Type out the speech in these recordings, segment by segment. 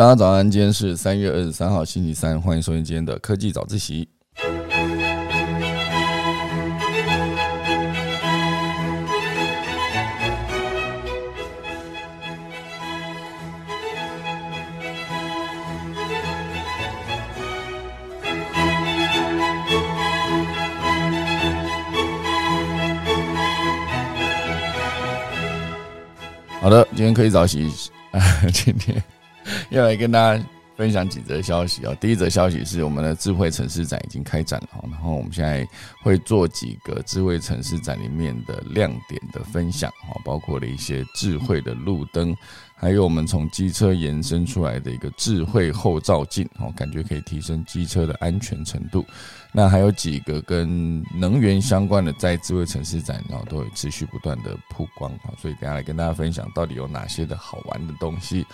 大家早安，今天是三月二十三号，星期三，欢迎收听今天的科技早自习。好的，今天可以早起啊，今天 要来跟大家分享几则消息啊。第一则消息是我们的智慧城市展已经开展了，然后我们现在会做几个智慧城市展里面的亮点的分享啊，包括了一些智慧的路灯。还有我们从机车延伸出来的一个智慧后照镜，哦，感觉可以提升机车的安全程度。那还有几个跟能源相关的，在智慧城市展，然后都会持续不断的曝光，啊，所以等下来跟大家分享到底有哪些的好玩的东西。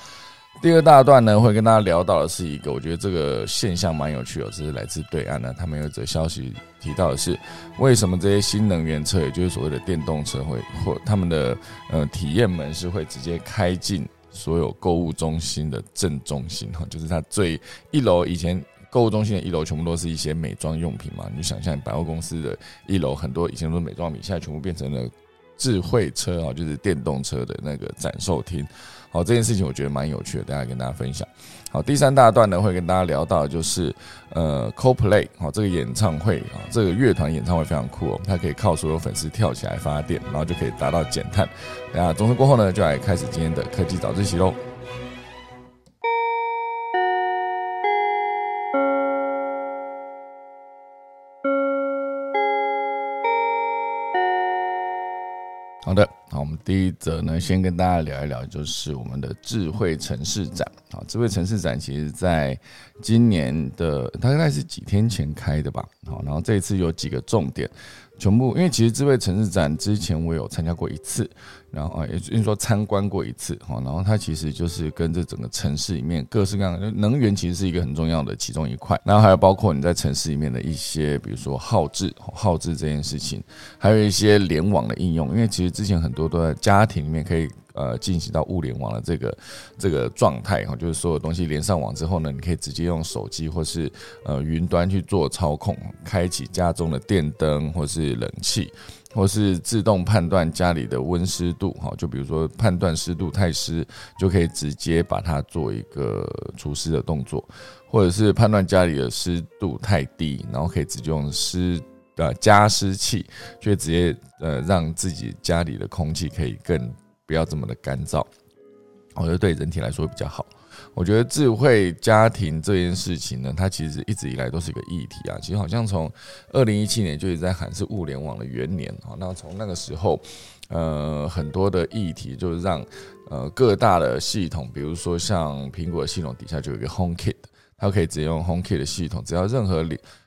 第二大段呢，会跟大家聊到的是一个，我觉得这个现象蛮有趣的，这是来自对岸呢，他们有一则消息提到的是，为什么这些新能源车，也就是所谓的电动车，会或他们的呃体验门是会直接开进所有购物中心的正中心哈，就是它最一楼以前购物中心的一楼全部都是一些美妆用品嘛，你就想象百货公司的一楼很多以前都是美妆品，现在全部变成了智慧车啊，就是电动车的那个展售厅。好，这件事情我觉得蛮有趣的，大家跟大家分享。好，第三大段呢会跟大家聊到，就是呃，CoPlay 好，这个演唱会啊，这个乐团演唱会非常酷哦，它可以靠所有粉丝跳起来发电，然后就可以达到减碳。那总之过后呢，就来开始今天的科技早自习喽。好的，好，我们第一则呢，先跟大家聊一聊，就是我们的智慧城市展。好，智慧城市展其实在今年的大概是几天前开的吧。好，然后这一次有几个重点。全部，因为其实智慧城市展之前我有参加过一次，然后，也就是说参观过一次哈，然后它其实就是跟这整个城市里面各式各样的能源，其实是一个很重要的其中一块，然后还有包括你在城市里面的一些，比如说耗智耗智这件事情，还有一些联网的应用，因为其实之前很多都在家庭里面可以。呃，进行到物联网的这个这个状态哈，就是所有东西连上网之后呢，你可以直接用手机或是呃云端去做操控，开启家中的电灯或是冷气，或是自动判断家里的温湿度哈，就比如说判断湿度太湿，就可以直接把它做一个除湿的动作，或者是判断家里的湿度太低，然后可以直接用湿的加湿器，就直接呃让自己家里的空气可以更。不要这么的干燥，我觉得对人体来说比较好。我觉得智慧家庭这件事情呢，它其实一直以来都是一个议题啊。其实好像从二零一七年就一直在喊是物联网的元年啊。那从那个时候，呃，很多的议题就是让呃各大的系统，比如说像苹果系统底下就有一个 HomeKit，它可以直接用 HomeKit 的系统，只要任何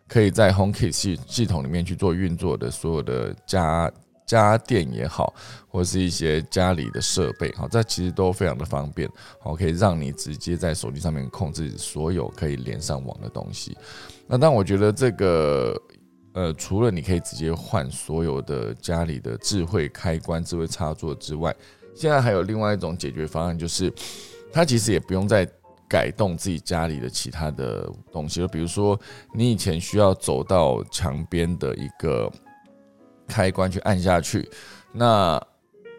可以在 HomeKit 系系统里面去做运作的所有的家。家电也好，或是一些家里的设备，好，这其实都非常的方便，好，可以让你直接在手机上面控制所有可以连上网的东西。那但我觉得这个，呃，除了你可以直接换所有的家里的智慧开关、智慧插座之外，现在还有另外一种解决方案，就是它其实也不用再改动自己家里的其他的东西就。比如说，你以前需要走到墙边的一个。开关去按下去，那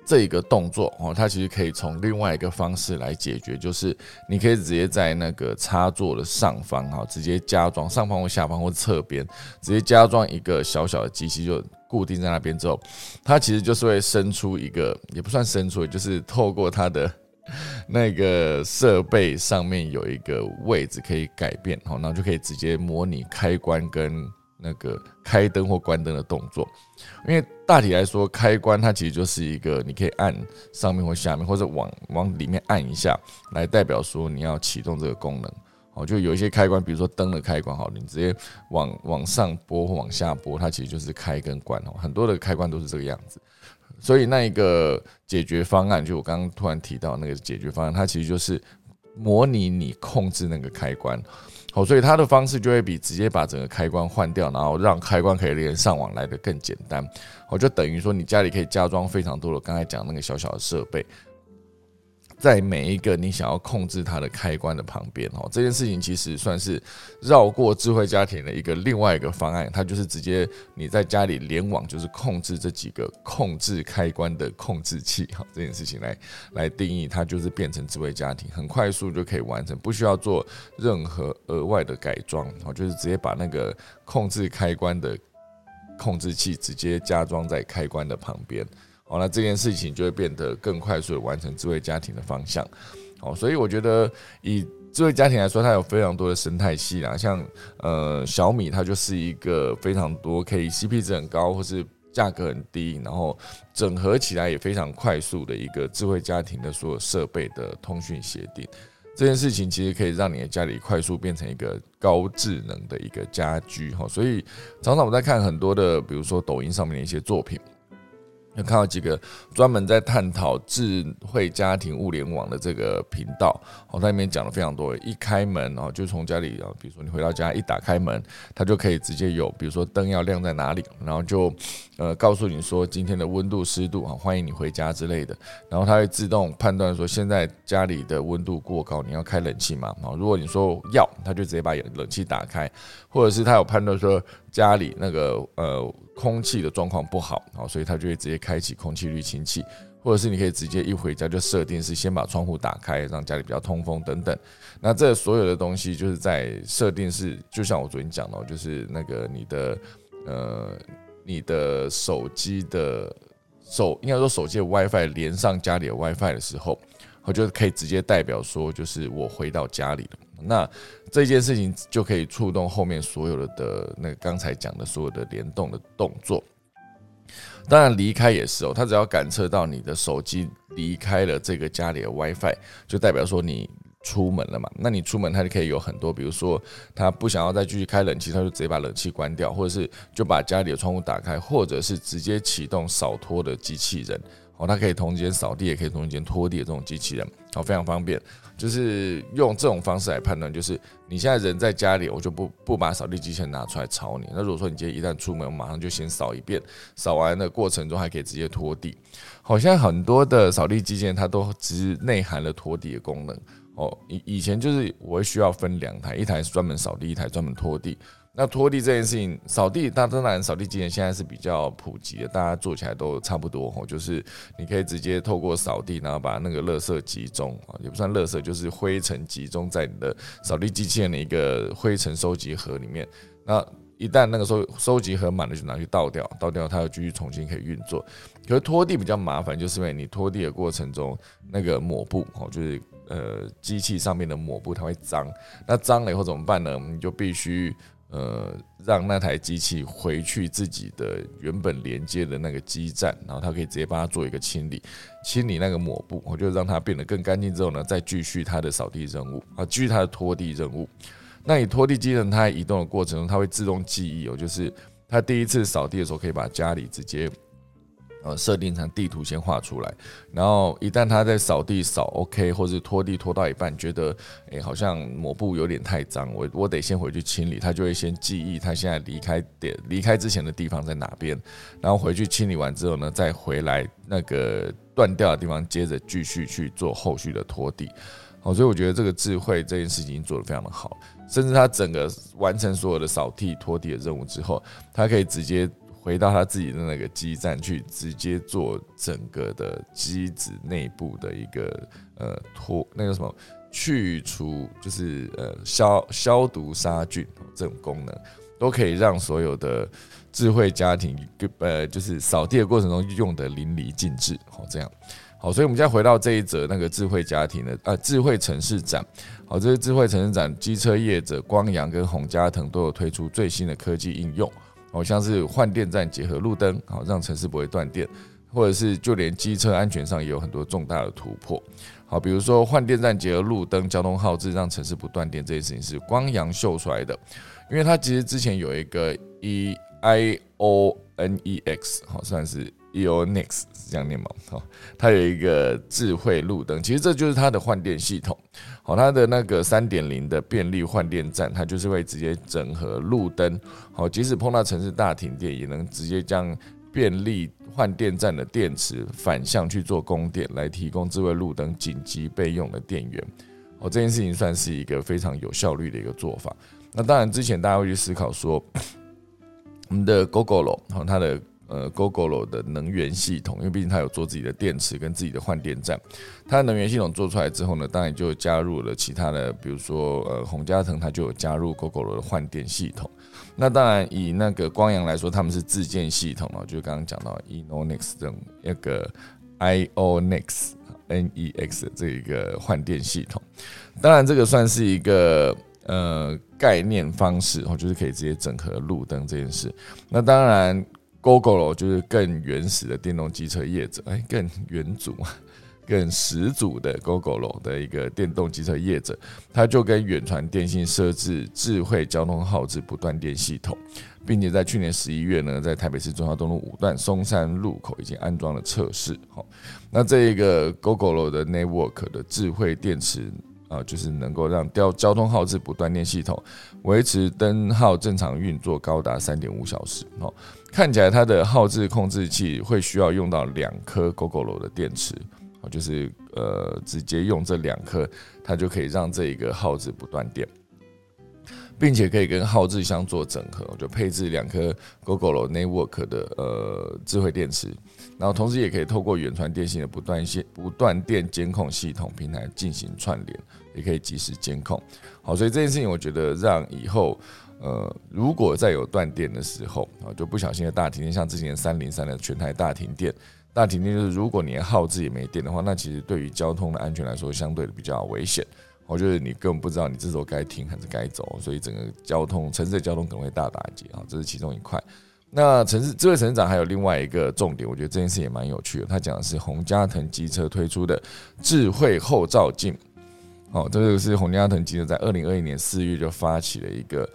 这一个动作哦，它其实可以从另外一个方式来解决，就是你可以直接在那个插座的上方哈，直接加装上方或下方或侧边，直接加装一个小小的机器，就固定在那边之后，它其实就是会伸出一个，也不算伸出，就是透过它的 那个设备上面有一个位置可以改变，好，然后就可以直接模拟开关跟。那个开灯或关灯的动作，因为大体来说，开关它其实就是一个你可以按上面或下面，或者往往里面按一下，来代表说你要启动这个功能。哦，就有一些开关，比如说灯的开关，好，你直接往往上拨或往下拨，它其实就是开跟关哦。很多的开关都是这个样子，所以那一个解决方案，就我刚刚突然提到那个解决方案，它其实就是模拟你控制那个开关。好，所以它的方式就会比直接把整个开关换掉，然后让开关可以连上网来的更简单。我就等于说，你家里可以加装非常多的刚才讲那个小小的设备，在每一个你想要控制它的开关的旁边，哦，这件事情其实算是绕过智慧家庭的一个另外一个方案，它就是直接你在家里联网，就是控制这几个控制开关的控制器，哈，这件事情来来定义，它就是变成智慧家庭，很快速就可以完成，不需要做任何额外的改装，哦，就是直接把那个控制开关的控制器直接加装在开关的旁边。好，那这件事情就会变得更快速的完成智慧家庭的方向。哦，所以我觉得以智慧家庭来说，它有非常多的生态系啊，像呃小米，它就是一个非常多可以 CP 值很高，或是价格很低，然后整合起来也非常快速的一个智慧家庭的所有设备的通讯协定。这件事情其实可以让你的家里快速变成一个高智能的一个家居。哈，所以常常我在看很多的，比如说抖音上面的一些作品。有看到几个专门在探讨智慧家庭物联网的这个频道，哦，它里面讲了非常多。一开门哦，就从家里啊，比如说你回到家一打开门，它就可以直接有，比如说灯要亮在哪里，然后就呃告诉你说今天的温度、湿度啊，欢迎你回家之类的。然后它会自动判断说现在家里的温度过高，你要开冷气嘛？啊，如果你说要，它就直接把冷气打开，或者是它有判断说家里那个呃。空气的状况不好，啊，所以它就会直接开启空气滤清器，或者是你可以直接一回家就设定是先把窗户打开，让家里比较通风等等。那这所有的东西就是在设定是，就像我昨天讲的，就是那个你的呃你的手机的手，应该说手机的 WiFi 连上家里的 WiFi 的时候，我就可以直接代表说，就是我回到家里了。那这件事情就可以触动后面所有的的那刚才讲的所有的联动的动作。当然离开也是哦，它只要感测到你的手机离开了这个家里的 WiFi，就代表说你出门了嘛。那你出门，他就可以有很多，比如说他不想要再继续开冷气，他就直接把冷气关掉，或者是就把家里的窗户打开，或者是直接启动扫拖的机器人。哦，它可以同时间扫地，也可以同时间拖地的这种机器人，好，非常方便。就是用这种方式来判断，就是你现在人在家里，我就不不把扫地机器人拿出来吵你。那如果说你今天一旦出门，我马上就先扫一遍，扫完的过程中还可以直接拖地。好像很多的扫地机器人它都只内含了拖地的功能。哦，以以前就是我需要分两台，一台是专门扫地，一台专门拖地。那拖地这件事情，扫地，大当然扫地机器人现在是比较普及的，大家做起来都差不多吼，就是你可以直接透过扫地，然后把那个垃圾集中啊，也不算垃圾，就是灰尘集中在你的扫地机器人的一个灰尘收集盒里面。那一旦那个收收集盒满了，就拿去倒掉，倒掉它又继续重新可以运作。可是拖地比较麻烦，就是因为你拖地的过程中，那个抹布哦，就是呃机器上面的抹布它会脏，那脏了以后怎么办呢？你就必须。呃，让那台机器回去自己的原本连接的那个基站，然后它可以直接帮它做一个清理，清理那个抹布，我就让它变得更干净之后呢，再继续它的扫地任务啊，继续它的拖地任务。那你拖地机器人它在移动的过程中，它会自动记忆哦，就是它第一次扫地的时候，可以把家里直接。呃，设定成地图先画出来，然后一旦他在扫地扫 OK，或者拖地拖到一半，觉得诶好像抹布有点太脏，我我得先回去清理，他就会先记忆他现在离开点离开之前的地方在哪边，然后回去清理完之后呢，再回来那个断掉的地方，接着继续去做后续的拖地。好，所以我觉得这个智慧这件事情做得非常的好，甚至他整个完成所有的扫地拖地的任务之后，他可以直接。回到他自己的那个基站去，直接做整个的机子内部的一个呃脱那个什么去除，就是呃消消毒杀菌这种功能，都可以让所有的智慧家庭呃就是扫地的过程中用的淋漓尽致。好，这样好，所以我们现在回到这一则那个智慧家庭的呃智慧城市展。好，这是智慧城市展，机车业者光阳跟洪家腾都有推出最新的科技应用。好像是换电站结合路灯，好让城市不会断电，或者是就连机车安全上也有很多重大的突破。好，比如说换电站结合路灯，交通耗资让城市不断电这件事情是光阳秀出来的，因为它其实之前有一个 E I O N E X，好算是。Eonix 是这样念吗？好，它有一个智慧路灯，其实这就是它的换电系统。好，它的那个三点零的便利换电站，它就是会直接整合路灯。好，即使碰到城市大停电，也能直接将便利换电站的电池反向去做供电，来提供智慧路灯紧急备用的电源。哦，这件事情算是一个非常有效率的一个做法。那当然，之前大家会去思考说，我们的 GoGo 好，它的。呃，GoGo 的能源系统，因为毕竟它有做自己的电池跟自己的换电站，它的能源系统做出来之后呢，当然就加入了其他的，比如说呃，洪家腾它就有加入 GoGo 的换电系统。那当然以那个光阳来说，他们是自建系统哦，就是刚刚讲到 Enonex 这种一个 IONIX Nex 这一个换电系统。当然这个算是一个呃概念方式哦，就是可以直接整合路灯这件事。那当然。GoGo 就是更原始的电动机车业者，哎，更原祖、更始祖的 GoGo 的一个电动机车业者，他就跟远传电信设置智慧交通号志不断电系统，并且在去年十一月呢，在台北市中华东路五段松山路口已经安装了测试。好，那这一个 GoGo 的 Network 的智慧电池。啊，就是能够让交交通号志不断电系统维持灯号正常运作高达三点五小时哦。看起来它的号志控制器会需要用到两颗 GoGoLo 的电池哦，就是呃直接用这两颗，它就可以让这一个号志不断电，并且可以跟号志相做整合，就配置两颗 GoGo Network 的呃智慧电池。然后同时也可以透过远传电信的不断线不断电监控系统平台进行串联，也可以及时监控。好，所以这件事情我觉得让以后呃，如果再有断电的时候啊，就不小心的大停电，像之前三零三的全台大停电，大停电就是如果你耗自己没电的话，那其实对于交通的安全来说，相对的比较危险。我觉得你根本不知道你这时候该停还是该走，所以整个交通城市的交通可能会大打击啊，这是其中一块。那城市智慧成长还有另外一个重点，我觉得这件事也蛮有趣的。他讲的是洪家腾机车推出的智慧后照镜。哦，这个是洪家腾机车在二零二一年四月就发起了一个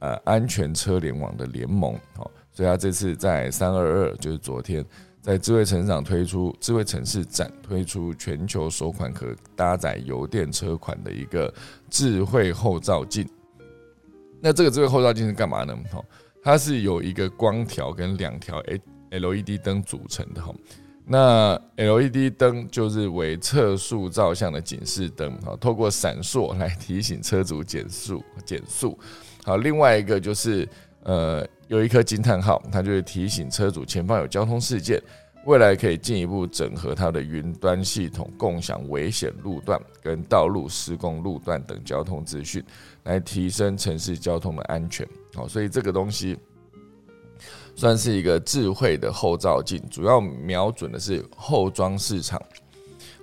呃安全车联网的联盟。哦，所以他这次在三二二，就是昨天在智慧成长推出智慧城市展，推出全球首款可搭载油电车款的一个智慧后照镜。那这个智慧后照镜是干嘛呢？哦。它是有一个光条跟两条 L E D 灯组成的哈，那 L E D 灯就是为测速照相的警示灯啊，透过闪烁来提醒车主减速减速。好，另外一个就是呃有一颗惊叹号，它就是提醒车主前方有交通事件，未来可以进一步整合它的云端系统，共享危险路段跟道路施工路段等交通资讯，来提升城市交通的安全。好，所以这个东西算是一个智慧的后照镜，主要瞄准的是后装市场。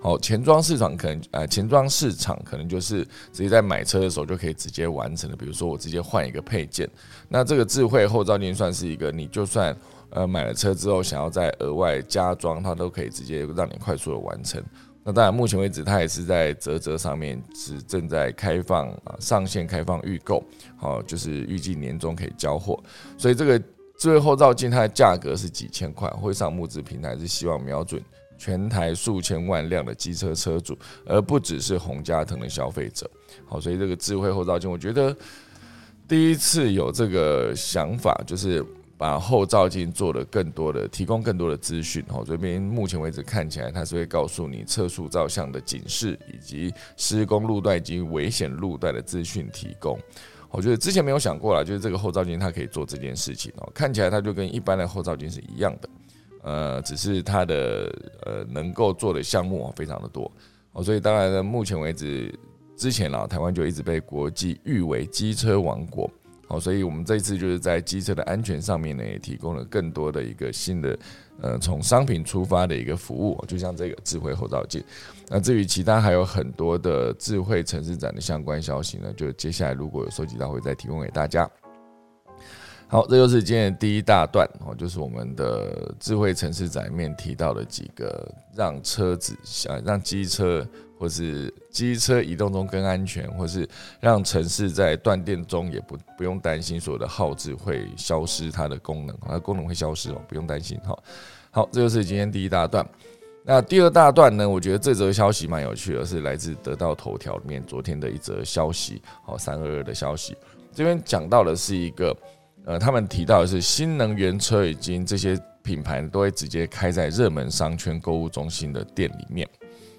好，前装市场可能呃，前装市场可能就是直接在买车的时候就可以直接完成的，比如说我直接换一个配件。那这个智慧后照镜算是一个，你就算呃买了车之后想要再额外加装，它都可以直接让你快速的完成。那当然，目前为止它也是在泽泽上面是正在开放啊，上线开放预购，好，就是预计年终可以交货。所以这个智慧后照镜它的价格是几千块，会上募资平台是希望瞄准全台数千万辆的机车车主，而不只是洪家腾的消费者。好，所以这个智慧后照镜，我觉得第一次有这个想法，就是。把后照镜做的更多的，提供更多的资讯。好，这边目前为止看起来，它是会告诉你测速照相的警示，以及施工路段以及危险路段的资讯提供。我觉得之前没有想过啦，就是这个后照镜它可以做这件事情哦。看起来它就跟一般的后照镜是一样的，呃，只是它的呃能够做的项目非常的多。哦，所以当然呢，目前为止之前啦，台湾就一直被国际誉为机车王国。好，所以我们这一次就是在机车的安全上面呢，也提供了更多的一个新的，呃，从商品出发的一个服务，就像这个智慧后照镜。那至于其他还有很多的智慧城市展的相关消息呢，就接下来如果有收集到，会再提供给大家。好，这就是今天的第一大段哦，就是我们的智慧城市展面提到的几个让车子想让机车。或是机车移动中更安全，或是让城市在断电中也不不用担心所有的耗资会消失它的功能，它的功能会消失哦，不用担心哈。好，这就是今天第一大段。那第二大段呢？我觉得这则消息蛮有趣的，是来自得到头条里面昨天的一则消息，好三二二的消息。这边讲到的是一个呃，他们提到的是新能源车已经这些品牌都会直接开在热门商圈购物中心的店里面。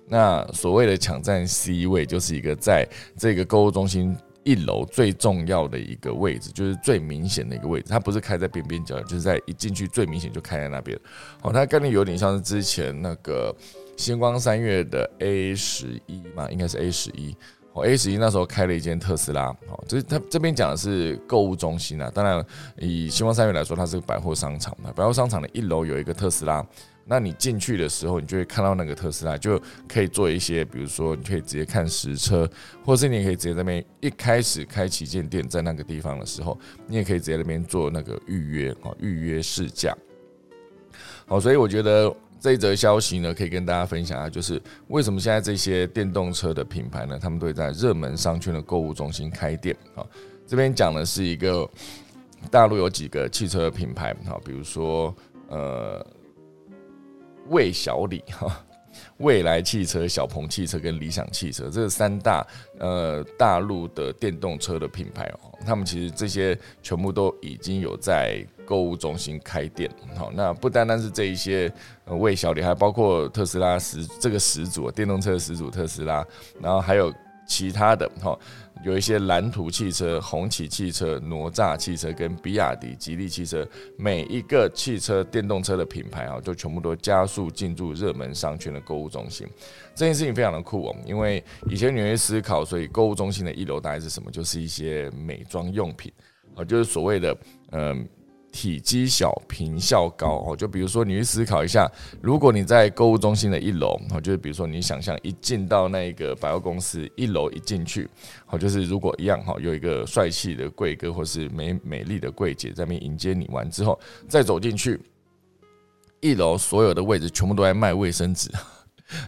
那所谓的抢占 C 位，就是一个在这个购物中心一楼最重要的一个位置，就是最明显的一个位置。它不是开在边边角，就是在一进去最明显就开在那边。哦，它概念有点像是之前那个星光三月的 A 十一嘛，应该是 A 十一。A 十一那时候开了一间特斯拉，哦，就是他这边讲的是购物中心啊。当然，以星光三月来说，它是百货商场嘛。百货商场的一楼有一个特斯拉，那你进去的时候，你就会看到那个特斯拉，就可以做一些，比如说你可以直接看实车，或是你也可以直接在那边一开始开旗舰店在那个地方的时候，你也可以直接那边做那个预约哦，预约试驾。好，所以我觉得。这一则消息呢，可以跟大家分享啊，就是为什么现在这些电动车的品牌呢，他们都会在热门商圈的购物中心开店啊。这边讲的是一个大陆有几个汽车品牌哈，比如说呃魏小李哈。未来汽车、小鹏汽车跟理想汽车，这三大呃大陆的电动车的品牌哦，他们其实这些全部都已经有在购物中心开店。好，那不单单是这一些呃魏小李，还包括特斯拉始这个始祖电动车始祖特斯拉，然后还有其他的哈。有一些蓝图汽车、红旗汽车、哪吒汽车跟比亚迪、吉利汽车，每一个汽车电动车的品牌啊，就全部都加速进驻热门商圈的购物中心。这件事情非常的酷哦，因为以前你会思考，所以购物中心的一楼大概是什么？就是一些美妆用品啊，就是所谓的嗯。体积小、平效高哦，就比如说你去思考一下，如果你在购物中心的一楼哦，就是比如说你想象一进到那个百货公司一楼一进去，好，就是如果一样哈，有一个帅气的贵哥或是美美丽的柜姐在那边迎接你完之后，再走进去，一楼所有的位置全部都在卖卫生纸。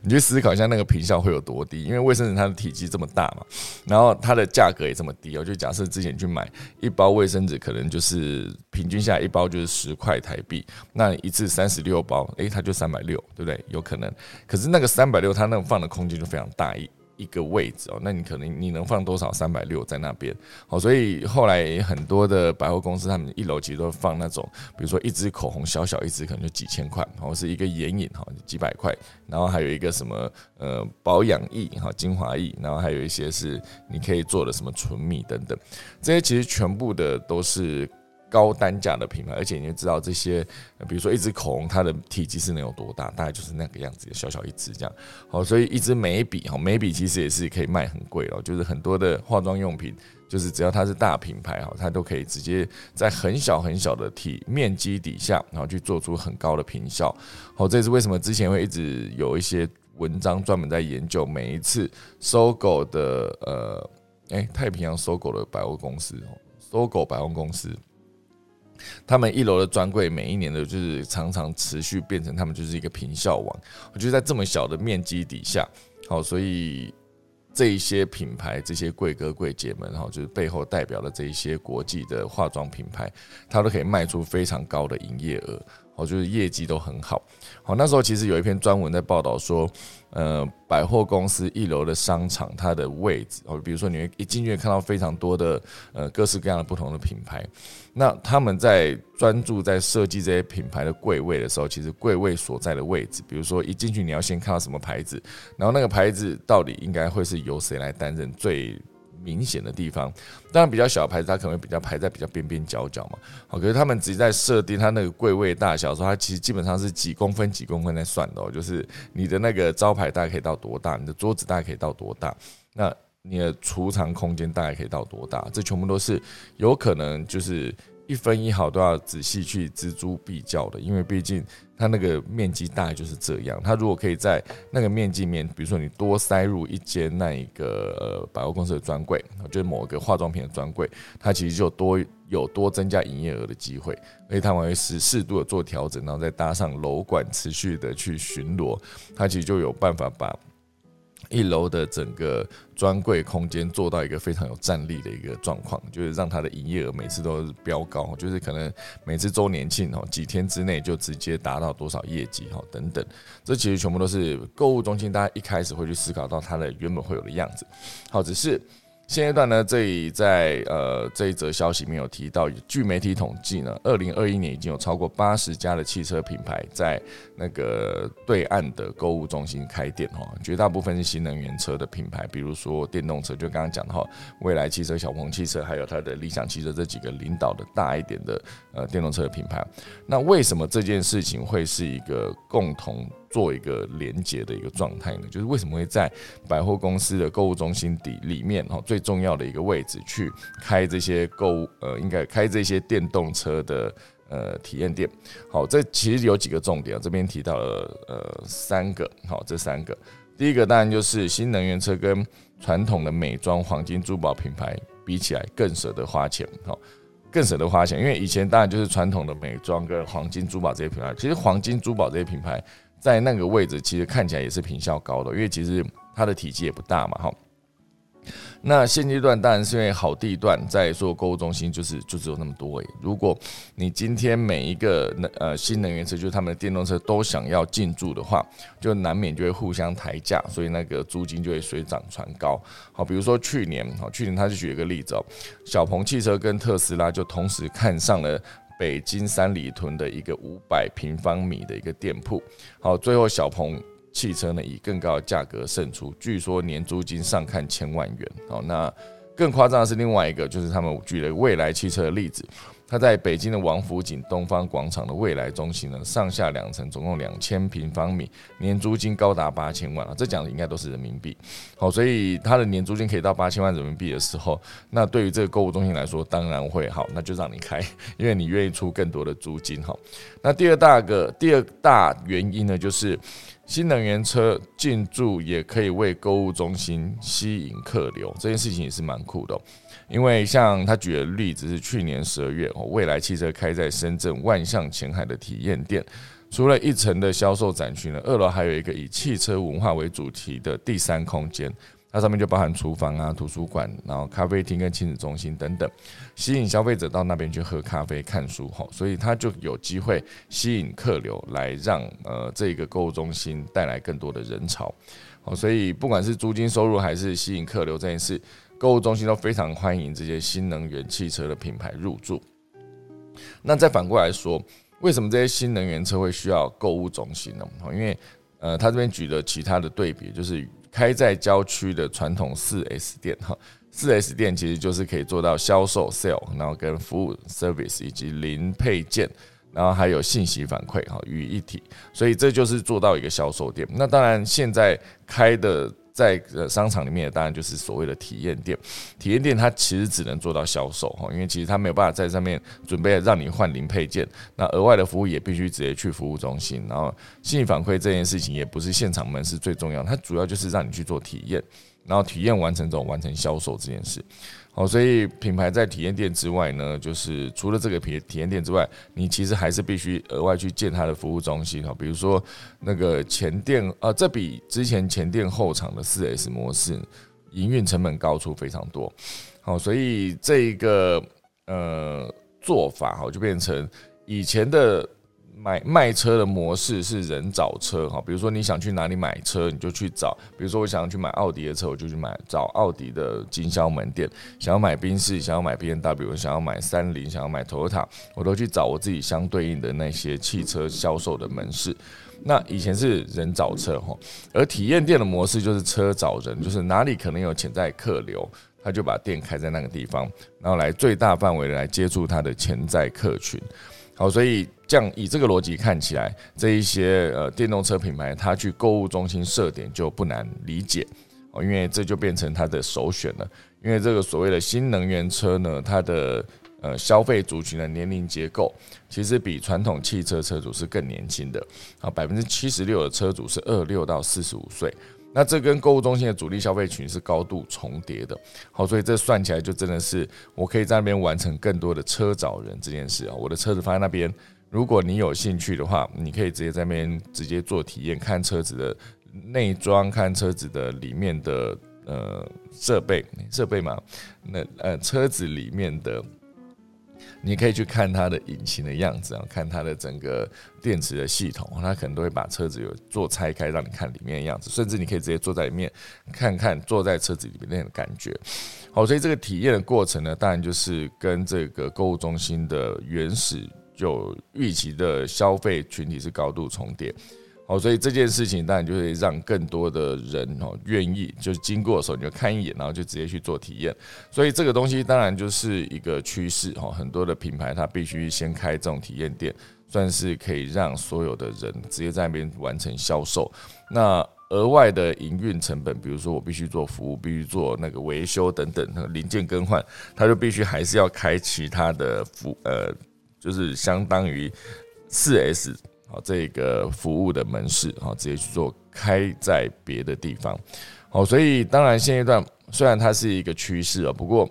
你去思考一下，那个平效会有多低？因为卫生纸它的体积这么大嘛，然后它的价格也这么低哦。就假设之前去买一包卫生纸，可能就是平均下来一包就是十块台币，那一次三十六包，诶，它就三百六，对不对？有可能。可是那个三百六，它那个放的空间就非常大一。一个位置哦，那你可能你能放多少？三百六在那边，好，所以后来很多的百货公司，他们一楼其实都放那种，比如说一支口红，小小一支可能就几千块，然后是一个眼影哈，几百块，然后还有一个什么呃保养液哈，精华液，然后还有一些是你可以做的什么唇蜜等等，这些其实全部的都是。高单价的品牌，而且你就知道这些，比如说一支口红，它的体积是能有多大？大概就是那个样子，小小一支这样。好，所以一支眉笔，哈，眉笔其实也是可以卖很贵哦。就是很多的化妆用品，就是只要它是大品牌，哈，它都可以直接在很小很小的体面积底下，然后去做出很高的平效。好，这也是为什么之前会一直有一些文章专门在研究每一次搜狗的，呃，哎，太平洋搜狗的百货公司，搜狗百货公司。他们一楼的专柜每一年的就是常常持续变成他们就是一个平效网。我觉得在这么小的面积底下，好，所以这一些品牌、这些贵哥贵姐们，哈，就是背后代表的这一些国际的化妆品牌，它都可以卖出非常高的营业额。哦，就是业绩都很好。好，那时候其实有一篇专文在报道说，呃，百货公司一楼的商场它的位置，哦，比如说你会一进去看到非常多的呃各式各样的不同的品牌，那他们在专注在设计这些品牌的柜位的时候，其实柜位所在的位置，比如说一进去你要先看到什么牌子，然后那个牌子到底应该会是由谁来担任最。明显的地方，当然比较小牌子，它可能会比较排在比较边边角角嘛。好，可是他们直接在设定它那个柜位大小的时候，它其实基本上是几公分几公分在算的哦。就是你的那个招牌大概可以到多大，你的桌子大概可以到多大，那你的储藏空间大概可以到多大，这全部都是有可能就是。一分一毫都要仔细去锱铢必较的，因为毕竟它那个面积大概就是这样。它如果可以在那个面积面，比如说你多塞入一间那一个百货公司的专柜，就是某个化妆品的专柜，它其实就多有多增加营业额的机会。而且他们会适适度的做调整，然后再搭上楼管持续的去巡逻，它其实就有办法把。一楼的整个专柜空间做到一个非常有战力的一个状况，就是让它的营业额每次都是飙高，就是可能每次周年庆哦，几天之内就直接达到多少业绩哈等等，这其实全部都是购物中心，大家一开始会去思考到它的原本会有的样子。好，只是现阶段呢，这里在呃这一则消息里面有提到，据媒体统计呢，二零二一年已经有超过八十家的汽车品牌在那个对岸的购物中心开店哈，绝大部分是新能源车的品牌，比如说电动车，就刚刚讲的哈，未来汽车、小鹏汽车，还有它的理想汽车这几个领导的大一点的呃电动车的品牌。那为什么这件事情会是一个共同？做一个连接的一个状态呢，就是为什么会在百货公司的购物中心底里面哈最重要的一个位置去开这些购物呃，应该开这些电动车的呃体验店。好，这其实有几个重点啊，这边提到了呃三个，好，这三个，第一个当然就是新能源车跟传统的美妆、黄金、珠宝品牌比起来更舍得花钱，好，更舍得花钱，因为以前当然就是传统的美妆跟黄金、珠宝这些品牌，其实黄金、珠宝这些品牌。在那个位置，其实看起来也是平效高的，因为其实它的体积也不大嘛，哈。那现阶段当然是因为好地段，在说购物中心就是就只有那么多诶。如果你今天每一个能呃新能源车，就是他们的电动车都想要进驻的话，就难免就会互相抬价，所以那个租金就会水涨船高。好，比如说去年，好去年他就举一个例子哦，小鹏汽车跟特斯拉就同时看上了。北京三里屯的一个五百平方米的一个店铺，好，最后小鹏汽车呢以更高的价格胜出，据说年租金上看千万元。好，那更夸张的是另外一个，就是他们举了未来汽车的例子。它在北京的王府井东方广场的未来中心呢，上下两层，总共两千平方米，年租金高达八千万啊！这讲的应该都是人民币。好，所以它的年租金可以到八千万人民币的时候，那对于这个购物中心来说，当然会好，那就让你开，因为你愿意出更多的租金。哈，那第二大个第二大原因呢，就是新能源车进驻也可以为购物中心吸引客流，这件事情也是蛮酷的。因为像他举的例子是去年十二月，未来汽车开在深圳万象前海的体验店，除了一层的销售展区呢，二楼还有一个以汽车文化为主题的第三空间，它上面就包含厨房啊、图书馆，然后咖啡厅跟亲子中心等等，吸引消费者到那边去喝咖啡、看书，吼，所以它就有机会吸引客流来让呃这个购物中心带来更多的人潮，哦，所以不管是租金收入还是吸引客流这件事。购物中心都非常欢迎这些新能源汽车的品牌入驻。那再反过来说，为什么这些新能源车会需要购物中心呢？因为呃，他这边举了其他的对比，就是开在郊区的传统四 S 店哈，四 S 店其实就是可以做到销售 sale，然后跟服务 service 以及零配件，然后还有信息反馈哈于一体，所以这就是做到一个销售店。那当然现在开的。在呃商场里面，当然就是所谓的体验店。体验店它其实只能做到销售哈，因为其实它没有办法在上面准备让你换零配件。那额外的服务也必须直接去服务中心。然后信息反馈这件事情也不是现场门市最重要，它主要就是让你去做体验，然后体验完成之后完成销售这件事。好，所以品牌在体验店之外呢，就是除了这个体体验店之外，你其实还是必须额外去建它的服务中心哈。比如说那个前店啊，这比之前前店后厂的四 S 模式营运成本高出非常多。好，所以这一个呃做法哈，就变成以前的。买卖车的模式是人找车哈，比如说你想去哪里买车，你就去找。比如说我想要去买奥迪的车，我就去买找奥迪的经销门店。想要买宾士，想要买 B N W，想要买三菱，想要买 Toyota，我都去找我自己相对应的那些汽车销售的门市。那以前是人找车哈，而体验店的模式就是车找人，就是哪里可能有潜在客流，他就把店开在那个地方，然后来最大范围的来接触他的潜在客群。好，所以这样以这个逻辑看起来，这一些呃电动车品牌，它去购物中心设点就不难理解哦，因为这就变成它的首选了。因为这个所谓的新能源车呢，它的呃消费族群的年龄结构，其实比传统汽车车主是更年轻的啊，百分之七十六的车主是二六到四十五岁。那这跟购物中心的主力消费群是高度重叠的，好，所以这算起来就真的是我可以在那边完成更多的车找人这件事啊。我的车子放在那边，如果你有兴趣的话，你可以直接在那边直接做体验，看车子的内装，看车子的里面的呃设备设备嘛，那呃车子里面的你可以去看它的引擎的样子啊，看它的整个电池的系统，它可能都会把车子有做拆开，让你看里面的样子，甚至你可以直接坐在里面看看坐在车子里面那种感觉。好，所以这个体验的过程呢，当然就是跟这个购物中心的原始就预期的消费群体是高度重叠。哦，所以这件事情当然就会让更多的人哦愿意，就是经过的时候你就看一眼，然后就直接去做体验。所以这个东西当然就是一个趋势哈，很多的品牌它必须先开这种体验店，算是可以让所有的人直接在那边完成销售。那额外的营运成本，比如说我必须做服务，必须做那个维修等等那个零件更换，它就必须还是要开其他的服呃，就是相当于四 S。啊，这个服务的门市，啊，直接去做开在别的地方，好，所以当然现阶段虽然它是一个趋势啊，不过。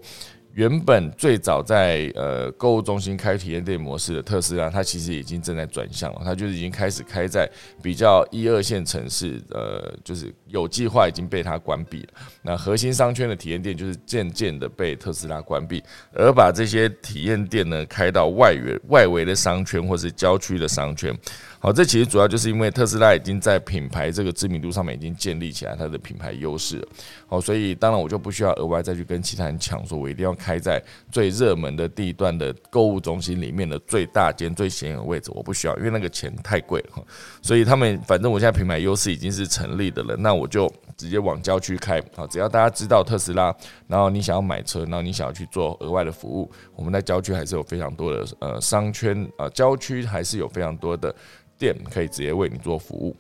原本最早在呃购物中心开体验店模式的特斯拉，它其实已经正在转向了，它就是已经开始开在比较一二线城市，呃，就是有计划已经被它关闭了。那核心商圈的体验店就是渐渐的被特斯拉关闭，而把这些体验店呢开到外围外围的商圈或是郊区的商圈。好，这其实主要就是因为特斯拉已经在品牌这个知名度上面已经建立起来它的品牌优势。好，所以当然我就不需要额外再去跟其他人抢，说我一定要开在最热门的地段的购物中心里面的最大间、最显眼的位置，我不需要，因为那个钱太贵了。所以他们反正我现在品牌优势已经是成立的了，那我就直接往郊区开。啊，只要大家知道特斯拉，然后你想要买车，然后你想要去做额外的服务，我们在郊区还是有非常多的呃商圈啊，郊区还是有非常多的。店可以直接为你做服务。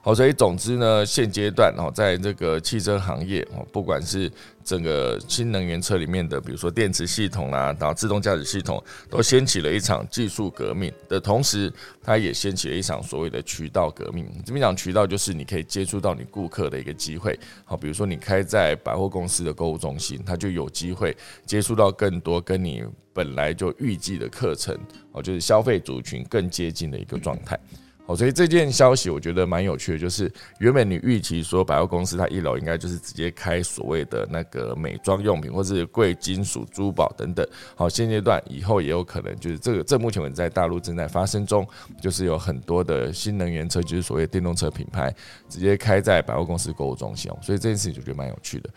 好，所以总之呢，现阶段哦，在这个汽车行业哦，不管是整个新能源车里面的，比如说电池系统啦，然后自动驾驶系统，都掀起了一场技术革命的同时，它也掀起了一场所谓的渠道革命。这边讲渠道，就是你可以接触到你顾客的一个机会。好，比如说你开在百货公司的购物中心，它就有机会接触到更多跟你本来就预计的课程，哦，就是消费族群更接近的一个状态。好，所以这件消息我觉得蛮有趣的，就是原本你预期说百货公司它一楼应该就是直接开所谓的那个美妆用品或是贵金属珠宝等等。好，现阶段以后也有可能就是这个，这目前为止在大陆正在发生中，就是有很多的新能源车，就是所谓电动车品牌直接开在百货公司购物中心。所以这件事情就觉得蛮有趣的。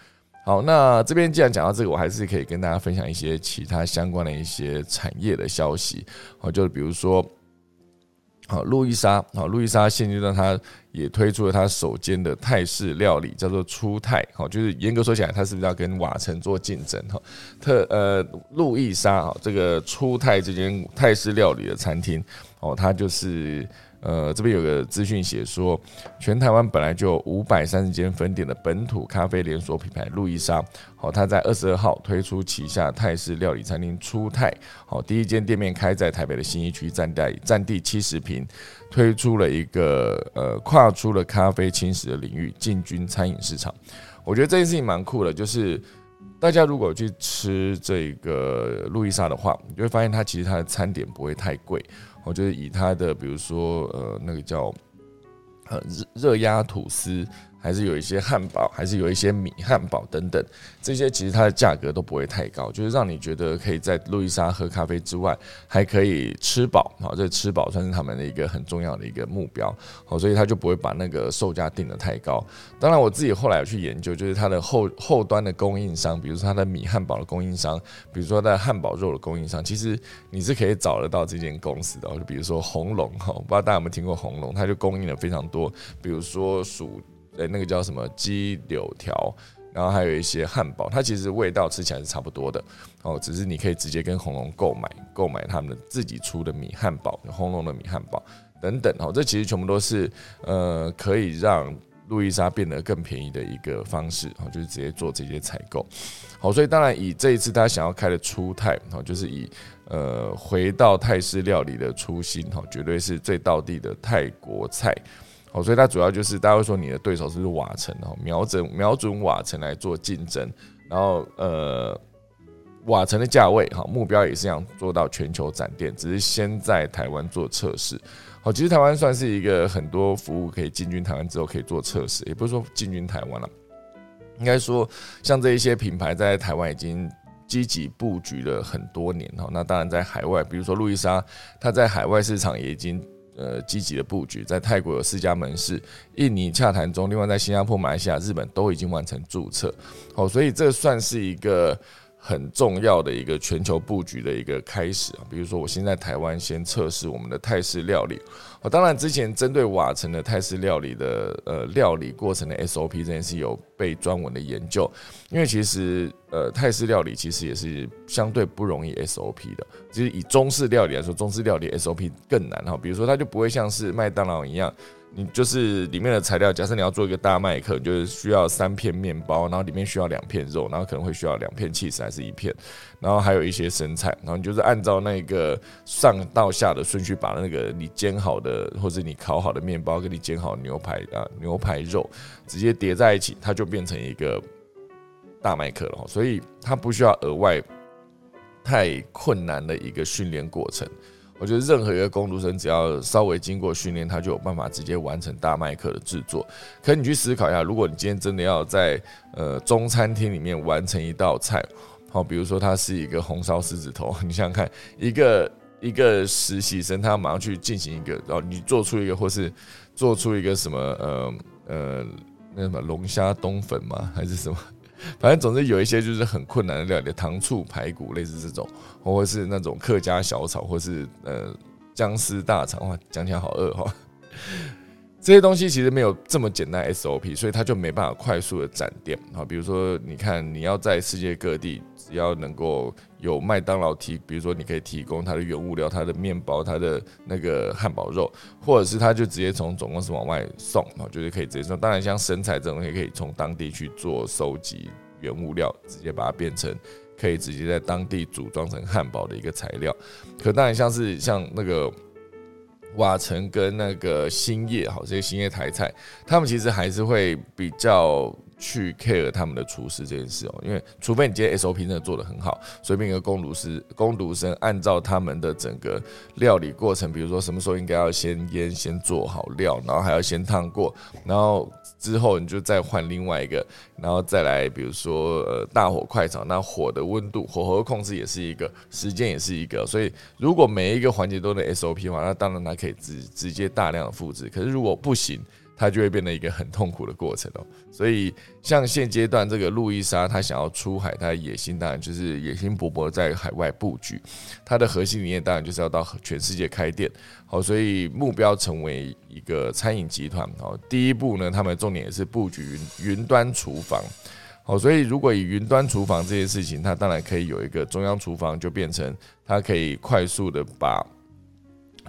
好，那这边既然讲到这个，我还是可以跟大家分享一些其他相关的一些产业的消息。好，就是比如说。好，路易莎，好，路易莎现阶段它也推出了它首间的泰式料理，叫做初泰，好，就是严格说起来，它是不是要跟瓦城做竞争？哈，特呃，路易莎，哈，这个初泰这间泰式料理的餐厅，哦，它就是。呃，这边有个资讯写说，全台湾本来就有五百三十间分店的本土咖啡连锁品牌路易莎，好，它在二十二号推出旗下泰式料理餐厅初泰，好，第一间店面开在台北的新一区，占地占地七十平，推出了一个呃，跨出了咖啡轻食的领域，进军餐饮市场。我觉得这件事情蛮酷的，就是大家如果去吃这个路易莎的话，你就会发现它其实它的餐点不会太贵。我觉得以它的，比如说，呃，那个叫，呃，热热压吐司。还是有一些汉堡，还是有一些米汉堡等等，这些其实它的价格都不会太高，就是让你觉得可以在路易莎喝咖啡之外，还可以吃饱。好，这吃饱算是他们的一个很重要的一个目标。好，所以他就不会把那个售价定得太高。当然，我自己后来有去研究，就是它的后后端的供应商，比如说它的米汉堡的供应商，比如说它的汉堡肉的供应商，其实你是可以找得到这间公司的。就比如说红龙，哈，不知道大家有没有听过红龙，它就供应了非常多，比如说薯。呃，那个叫什么鸡柳条，然后还有一些汉堡，它其实味道吃起来是差不多的哦，只是你可以直接跟红龙购买，购买他们自己出的米汉堡，红龙的米汉堡等等哦，这其实全部都是呃可以让路易莎变得更便宜的一个方式哦，就是直接做这些采购。好，所以当然以这一次他想要开的初泰哦，就是以呃回到泰式料理的初心哈，绝对是最道地的泰国菜。哦，所以它主要就是大家会说你的对手是不是瓦城哦，瞄准瞄准瓦城来做竞争，然后呃，瓦城的价位哈，目标也是想做到全球展店，只是先在台湾做测试。好，其实台湾算是一个很多服务可以进军台湾之后可以做测试，也不是说进军台湾了，应该说像这一些品牌在台湾已经积极布局了很多年哈。那当然在海外，比如说路易莎，它在海外市场也已经呃积极的布局，在泰国有四家门市，印尼洽谈中，另外在新加坡、马来西亚、日本都已经完成注册。哦，所以这算是一个。很重要的一个全球布局的一个开始啊，比如说我先在台湾先测试我们的泰式料理，我当然之前针对瓦城的泰式料理的呃料理过程的 SOP 这件事有被专门的研究，因为其实呃泰式料理其实也是相对不容易 SOP 的，其实以中式料理来说，中式料理 SOP 更难哈，比如说它就不会像是麦当劳一样。你就是里面的材料，假设你要做一个大麦克，就是需要三片面包，然后里面需要两片肉，然后可能会需要两片 cheese 还是一片，然后还有一些生菜，然后你就是按照那个上到下的顺序，把那个你煎好的或者你烤好的面包跟你煎好的牛排啊牛排肉直接叠在一起，它就变成一个大麦克了，所以他不需要额外太困难的一个训练过程。我觉得任何一个工读生，只要稍微经过训练，他就有办法直接完成大麦克的制作。可你去思考一下，如果你今天真的要在呃中餐厅里面完成一道菜，好，比如说它是一个红烧狮子头，你想想看，一个一个实习生，他马上去进行一个，然后你做出一个，或是做出一个什么呃呃那什么龙虾冬粉吗？还是什么？反正总之有一些就是很困难的料理，糖醋排骨类似这种，或者是那种客家小炒，或是呃僵尸大肠，哇，讲起来好饿哈。这些东西其实没有这么简单 SOP，所以它就没办法快速的展店啊。比如说，你看你要在世界各地，只要能够有麦当劳提，比如说你可以提供它的原物料、它的面包、它的那个汉堡肉，或者是它就直接从总公司往外送啊，就是可以直接送。当然，像生菜这种也可以从当地去做收集原物料，直接把它变成可以直接在当地组装成汉堡的一个材料。可当然，像是像那个。瓦城跟那个兴业，好，这些兴业台菜，他们其实还是会比较。去 care 他们的厨师这件事哦，因为除非你今天 SOP 真的做的很好，随便一个工读师、工读生按照他们的整个料理过程，比如说什么时候应该要先腌、先做好料，然后还要先烫过，然后之后你就再换另外一个，然后再来，比如说呃大火快炒，那火的温度、火候控制也是一个，时间也是一个，所以如果每一个环节都能 SOP 的话，那当然它可以直直接大量的复制，可是如果不行。它就会变得一个很痛苦的过程哦，所以像现阶段这个路易莎，她想要出海，她的野心当然就是野心勃勃在海外布局，它的核心理念当然就是要到全世界开店，好，所以目标成为一个餐饮集团，哦，第一步呢，他们重点也是布局云云端厨房，好，所以如果以云端厨房这件事情，它当然可以有一个中央厨房，就变成它可以快速的把。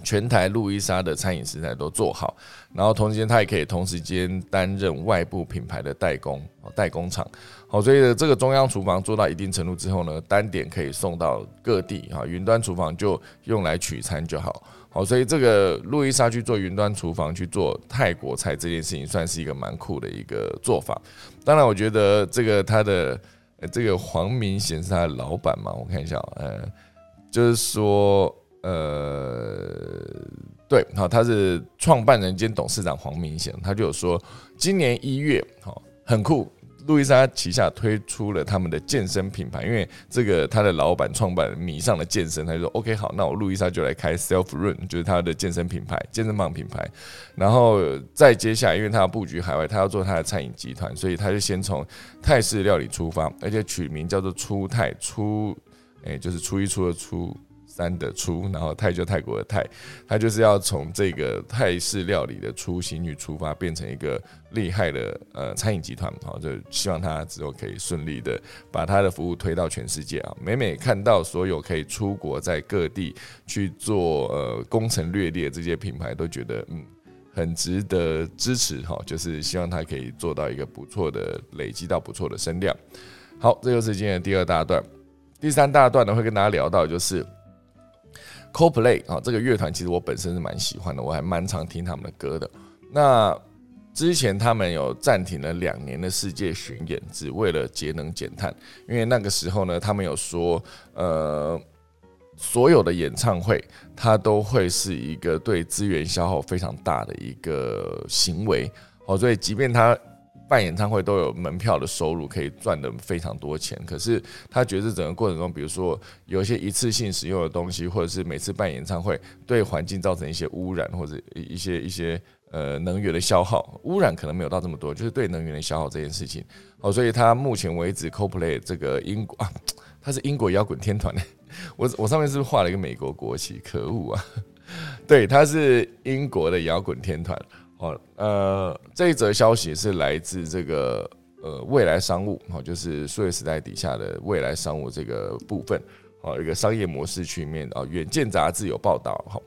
全台路易莎的餐饮食材都做好，然后同时间他也可以同时间担任外部品牌的代工代工厂，好，所以这个中央厨房做到一定程度之后呢，单点可以送到各地哈，云端厨房就用来取餐就好，好，所以这个路易莎去做云端厨房去做泰国菜这件事情，算是一个蛮酷的一个做法。当然，我觉得这个他的这个黄明贤是他的老板嘛，我看一下，呃，就是说。呃，对，好，他是创办人兼董事长黄明贤，他就有说，今年一月，好，很酷，路易莎旗下推出了他们的健身品牌，因为这个他的老板创办迷上了健身，他就说，OK，好，那我路易莎就来开 Self Run，就是他的健身品牌，健身房品牌，然后再接下来，因为他要布局海外，他要做他的餐饮集团，所以他就先从泰式料理出发，而且取名叫做初泰初，哎，就是初一初二初。三的出，然后泰就泰国的泰，他就是要从这个泰式料理的初心去出发，变成一个厉害的呃餐饮集团，好，就希望他之后可以顺利的把他的服务推到全世界啊！每每看到所有可以出国在各地去做呃攻城略地这些品牌，都觉得嗯很值得支持哈，就是希望他可以做到一个不错的累积到不错的声量。好，这就是今天的第二大段，第三大段呢会跟大家聊到就是。CoPlay 啊，这个乐团其实我本身是蛮喜欢的，我还蛮常听他们的歌的。那之前他们有暂停了两年的世界巡演，只为了节能减碳。因为那个时候呢，他们有说，呃，所有的演唱会它都会是一个对资源消耗非常大的一个行为。哦，所以即便他办演唱会都有门票的收入，可以赚的非常多钱。可是他觉得整个过程中，比如说有一些一次性使用的东西，或者是每次办演唱会对环境造成一些污染，或者一些一些呃能源的消耗，污染可能没有到这么多，就是对能源的消耗这件事情。哦，所以他目前为止，CoPlay 这个英国啊，他是英国摇滚天团的。我我上面是不是画了一个美国国旗？可恶啊！对，他是英国的摇滚天团。哦，呃，这一则消息是来自这个呃未来商务，哦，就是数位时代底下的未来商务这个部分，哦，一个商业模式区面，哦，远见杂志有报道，哈，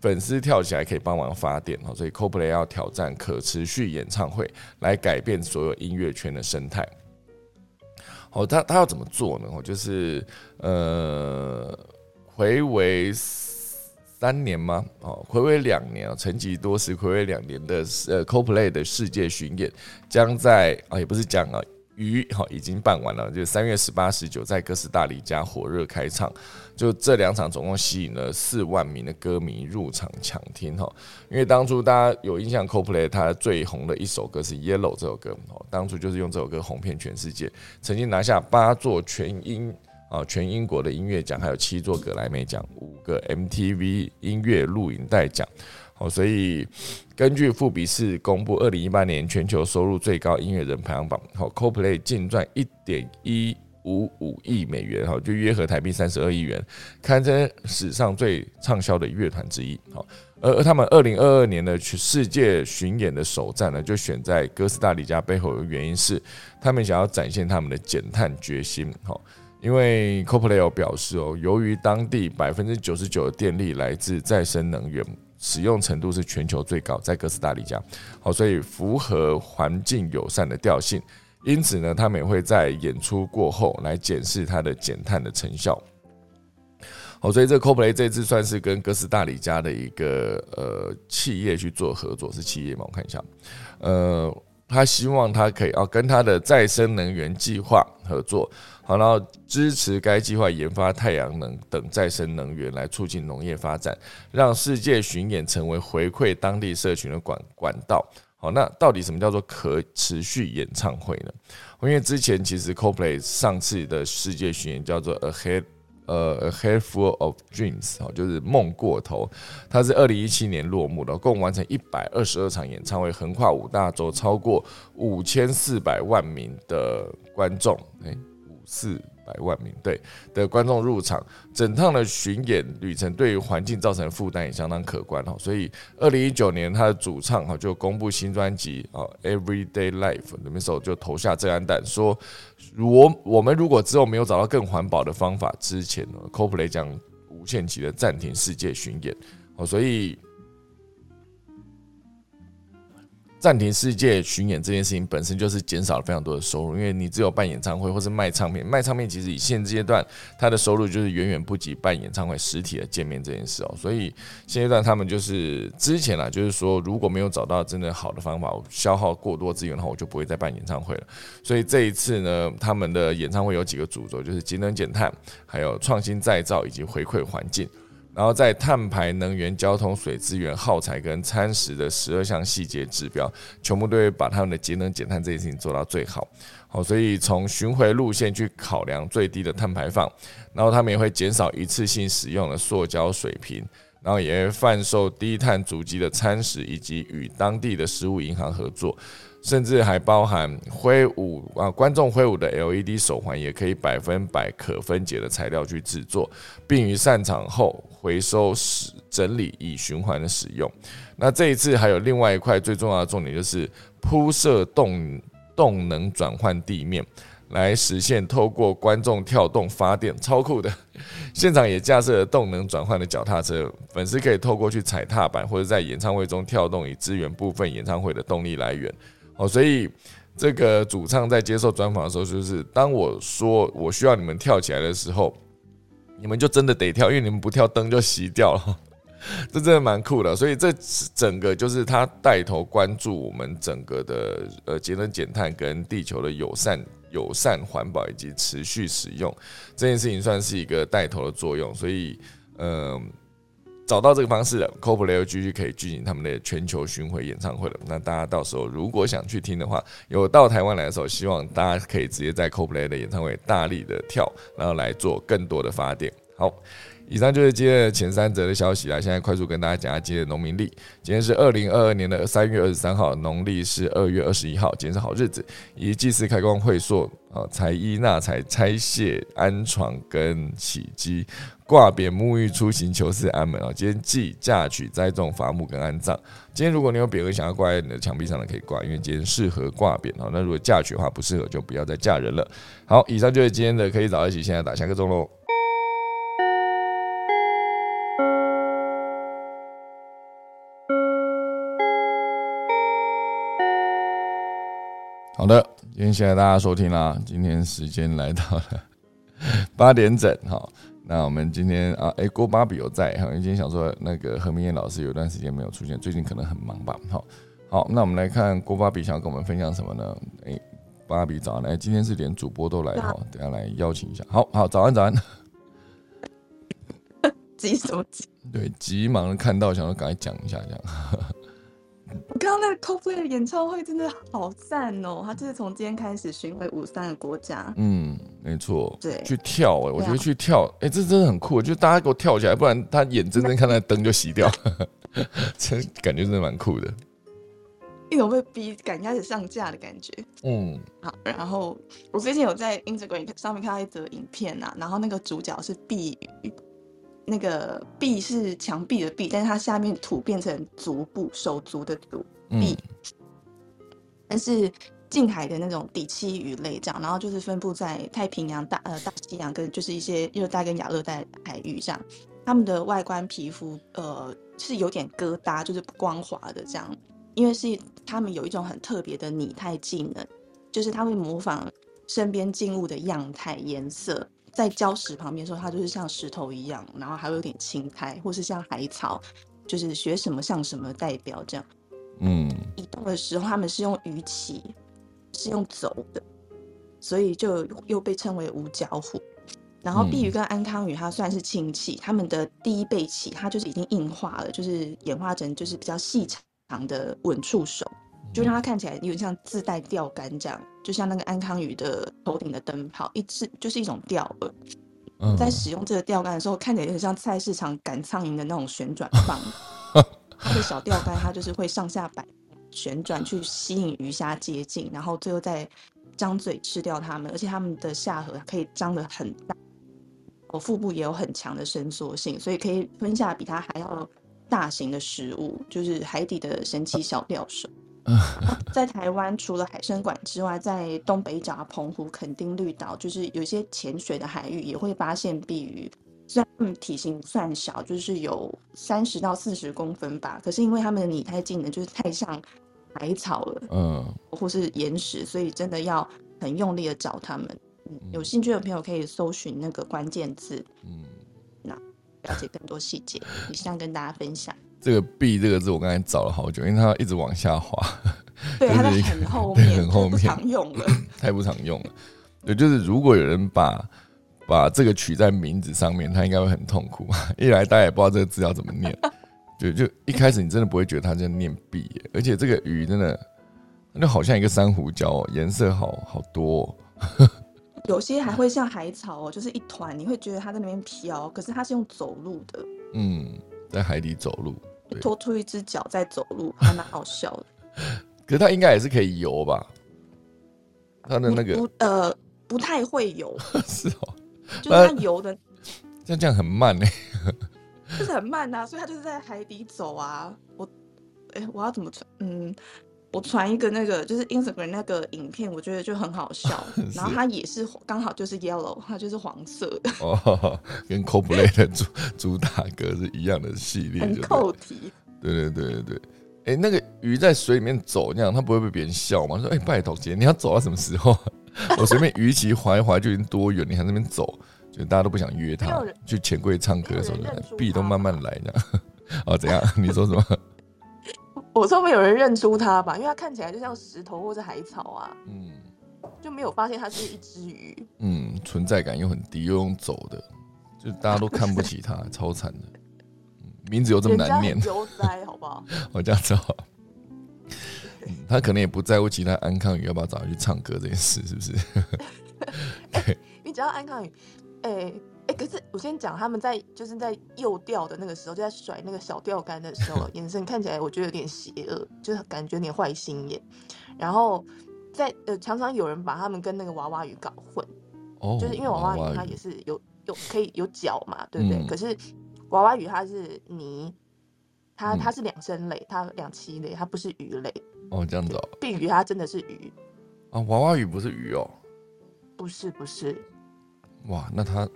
粉丝跳起来可以帮忙发电，哦，所以 CoPlay 要挑战可持续演唱会，来改变所有音乐圈的生态。哦，他他要怎么做呢？哦，就是呃，回为。三年吗？哦，回味两年啊，沉寂多时，回味两年的呃，CoPlay 的世界巡演将在啊，也不是讲啊，于好已经办完了，就三月十八、十九在哥斯达黎加火热开唱，就这两场总共吸引了四万名的歌迷入场抢听哈。因为当初大家有印象，CoPlay 它最红的一首歌是《Yellow》这首歌哦，当初就是用这首歌红遍全世界，曾经拿下八座全英。啊，全英国的音乐奖，还有七座格莱美奖，五个 MTV 音乐录影带奖。好，所以根据富比士公布二零一八年全球收入最高音乐人排行榜，好，CoPlay 净赚一点一五五亿美元，哈，就约合台币三十二亿元，堪称史上最畅销的乐团之一。好，而他们二零二二年的去世界巡演的首站呢，就选在哥斯达黎加，背后的原因是他们想要展现他们的减碳决心。好。因为 CoPlay 表示哦，由于当地百分之九十九的电力来自再生能源，使用程度是全球最高，在哥斯达黎加，好，所以符合环境友善的调性。因此呢，他们也会在演出过后来检视它的减碳的成效。好，所以这 CoPlay 这次算是跟哥斯达黎加的一个呃企业去做合作，是企业吗？我看一下，呃。他希望他可以哦跟他的再生能源计划合作，好，然后支持该计划研发太阳能等再生能源来促进农业发展，让世界巡演成为回馈当地社群的管管道。好，那到底什么叫做可持续演唱会呢？因为之前其实 CoPlay 上次的世界巡演叫做 Ahead。呃，A Head Full of Dreams，哦，就是梦过头。它是二零一七年落幕的，共完成一百二十二场演唱会，横跨五大洲，超过五千四百万名的观众。诶，四。百万名对的观众入场，整趟的巡演旅程对于环境造成的负担也相当可观哈。所以二零一九年他的主唱哈就公布新专辑啊《Everyday Life》里面时候就投下这安弹，说我我们如果之后没有找到更环保的方法之前呢，CoPlay 将无限期的暂停世界巡演哦，所以。暂停世界巡演这件事情本身就是减少了非常多的收入，因为你只有办演唱会或是卖唱片，卖唱片其实以现阶段它的收入就是远远不及办演唱会实体的见面这件事哦，所以现阶段他们就是之前啊，就是说如果没有找到真的好的方法，消耗过多资源的话，我就不会再办演唱会了。所以这一次呢，他们的演唱会有几个主轴，就是节能减碳，还有创新再造以及回馈环境。然后在碳排、能源、交通、水资源耗材跟餐食的十二项细节指标，全部都会把他们的节能减碳这件事情做到最好。好，所以从巡回路线去考量最低的碳排放，然后他们也会减少一次性使用的塑胶水瓶，然后也会贩售低碳足迹的餐食，以及与当地的食物银行合作。甚至还包含挥舞啊，观众挥舞的 LED 手环也可以百分百可分解的材料去制作，并于散场后回收、使整理以循环的使用。那这一次还有另外一块最重要的重点，就是铺设动动能转换地面，来实现透过观众跳动发电，超酷的。现场也架设了动能转换的脚踏车，粉丝可以透过去踩踏板或者在演唱会中跳动，以支援部分演唱会的动力来源。哦，所以这个主唱在接受专访的时候，就是当我说我需要你们跳起来的时候，你们就真的得跳，因为你们不跳灯就熄掉了。这真的蛮酷的。所以这整个就是他带头关注我们整个的呃节能减碳跟地球的友善、友善环保以及持续使用这件事情，算是一个带头的作用。所以，嗯。找到这个方式了，Coldplay 继续可以进行他们的全球巡回演唱会了。那大家到时候如果想去听的话，有到台湾来的时候，希望大家可以直接在 Coldplay 的演唱会大力的跳，然后来做更多的发电。好。以上就是今天的前三则的消息啦。现在快速跟大家讲下今天的农民历。今天是二零二二年的三月二十三号，农历是二月二十一号，今天是好日子。以祭祀开光会所啊，财衣纳财、拆卸安床跟起机，挂匾沐浴出行求事安门啊。今天祭嫁娶栽种伐木跟安葬。今天如果你有匾额想要挂在你的墙壁上的，可以挂，因为今天适合挂匾啊。那如果嫁娶的话不适合，就不要再嫁人了。好，以上就是今天的可以早一起，现在打下个钟喽。好的，今天谢谢大家收听啦。今天时间来到了八点整，好，那我们今天啊，哎，郭芭比有在，好，今天想说那个何明燕老师有段时间没有出现，最近可能很忙吧，好，好，那我们来看郭芭比想要跟我们分享什么呢？哎，芭比早安，哎，今天是连主播都来哈，等下来邀请一下，好好，早安早安，急什么急？对，急忙的看到，想要赶快讲一下这样。我刚刚那个 Coldplay 的演唱会真的好赞哦！他就是从今天开始巡回五三个国家。嗯，没错。对，去跳哎，我觉得去跳哎，这真的很酷。就大家给我跳起来，不然他眼睁睁 看那灯就熄掉，这感觉真的蛮酷的。一种被逼赶开始上架的感觉。嗯，好。然后我最近有在 Instagram 上面看到一则影片呐，然后那个主角是碧宇。那个壁是墙壁的壁，但是它下面土变成足部手足的足壁，但是近海的那种底栖鱼类这样，然后就是分布在太平洋、大呃大西洋跟就是一些热带跟亚热带海域这样，它们的外观皮肤呃是有点疙瘩，就是不光滑的这样，因为是它们有一种很特别的拟态技能，就是它会模仿身边静物的样态颜色。在礁石旁边的时候，它就是像石头一样，然后还有点青苔，或是像海草，就是学什么像什么代表这样。嗯，移动的时候，他们是用鱼鳍，是用走的，所以就又被称为五角虎。然后碧鱼跟安康鱼，它算是亲戚，它们的第一背鳍它就是已经硬化了，就是演化成就是比较细长的吻触手。就让它看起来有点像自带钓竿这样，就像那个安康鱼的头顶的灯泡，一次就是一种钓饵。在使用这个钓竿的时候，看起来有点像菜市场赶苍蝇的那种旋转棒。它的小钓竿，它就是会上下摆旋转去吸引鱼虾接近，然后最后再张嘴吃掉它们。而且它们的下颌可以张得很大，我腹部也有很强的伸缩性，所以可以吞下比它还要大型的食物，就是海底的神奇小钓手。在台湾，除了海参馆之外，在东北角、澎湖、垦丁、绿岛，就是有一些浅水的海域也会发现碧鱼。虽然它们体型不算小，就是有三十到四十公分吧，可是因为它们的拟态技能就是太像海草了，嗯，或是岩石，所以真的要很用力的找它们。有兴趣的朋友可以搜寻那个关键字，嗯，那了解更多细节。以上跟大家分享。这个 “B” 这个字，我刚才找了好久，因为它一直往下滑。对，它很后面，很后面，常用了，太不常用了。对，就是如果有人把把这个取在名字上面，他应该会很痛苦。一来大家也不知道这个字要怎么念，就就一开始你真的不会觉得它在念 “B”，而且这个鱼真的，那就好像一个珊瑚礁，哦颜色好好多。有些还会像海草哦，就是一团，你会觉得它在那边飘，可是它是用走路的。嗯，在海底走路。拖出一只脚在走路，还蛮好笑的。可是它应该也是可以游吧？它的那个不呃不太会游，是哦，就是它游的像这样很慢呢，就是很慢呐，所以它就是在海底走啊。我哎，我要怎么穿？嗯。我传一个那个就是 Instagram 那个影片，我觉得就很好笑。然后它也是刚好就是 yellow，它就是黄色的。哦，跟 Coldplay 的 主主打歌是一样的系列，很扣题。对对对对对。哎，那个鱼在水里面走那样，它不会被别人笑吗？说哎，拜托姐，你要走到什么时候？我随便鱼鳍划一划就已经多远，你还那边走，就大家都不想约他去钱柜唱歌的时候，币都慢慢来这样。哦，怎样？你说什么？我说没有人认出它吧，因为它看起来就像石头或者海草啊，嗯，就没有发现它是一只鱼，嗯，存在感又很低，又用走的，就大家都看不起它，超惨的，名字又这么难念？悠哉，好不好？我这样子好。他可能也不在乎其他安康鱼要不要找他去唱歌这件事，是不是？对，你只要安康鱼，哎哎，可是我先讲，他们在就是在幼钓的那个时候，就在甩那个小钓竿的时候，眼神看起来我觉得有点邪恶，就是感觉有点坏心眼。然后在呃，常常有人把他们跟那个娃娃鱼搞混，哦，就是因为娃娃鱼它也是有有可以有脚嘛，对不对？可是娃娃鱼它是泥，它它是两生类，它两栖类，它不是鱼类。哦，这样子哦。碧鱼它真的是鱼啊，娃娃鱼不是鱼哦。不是不是。哇，那它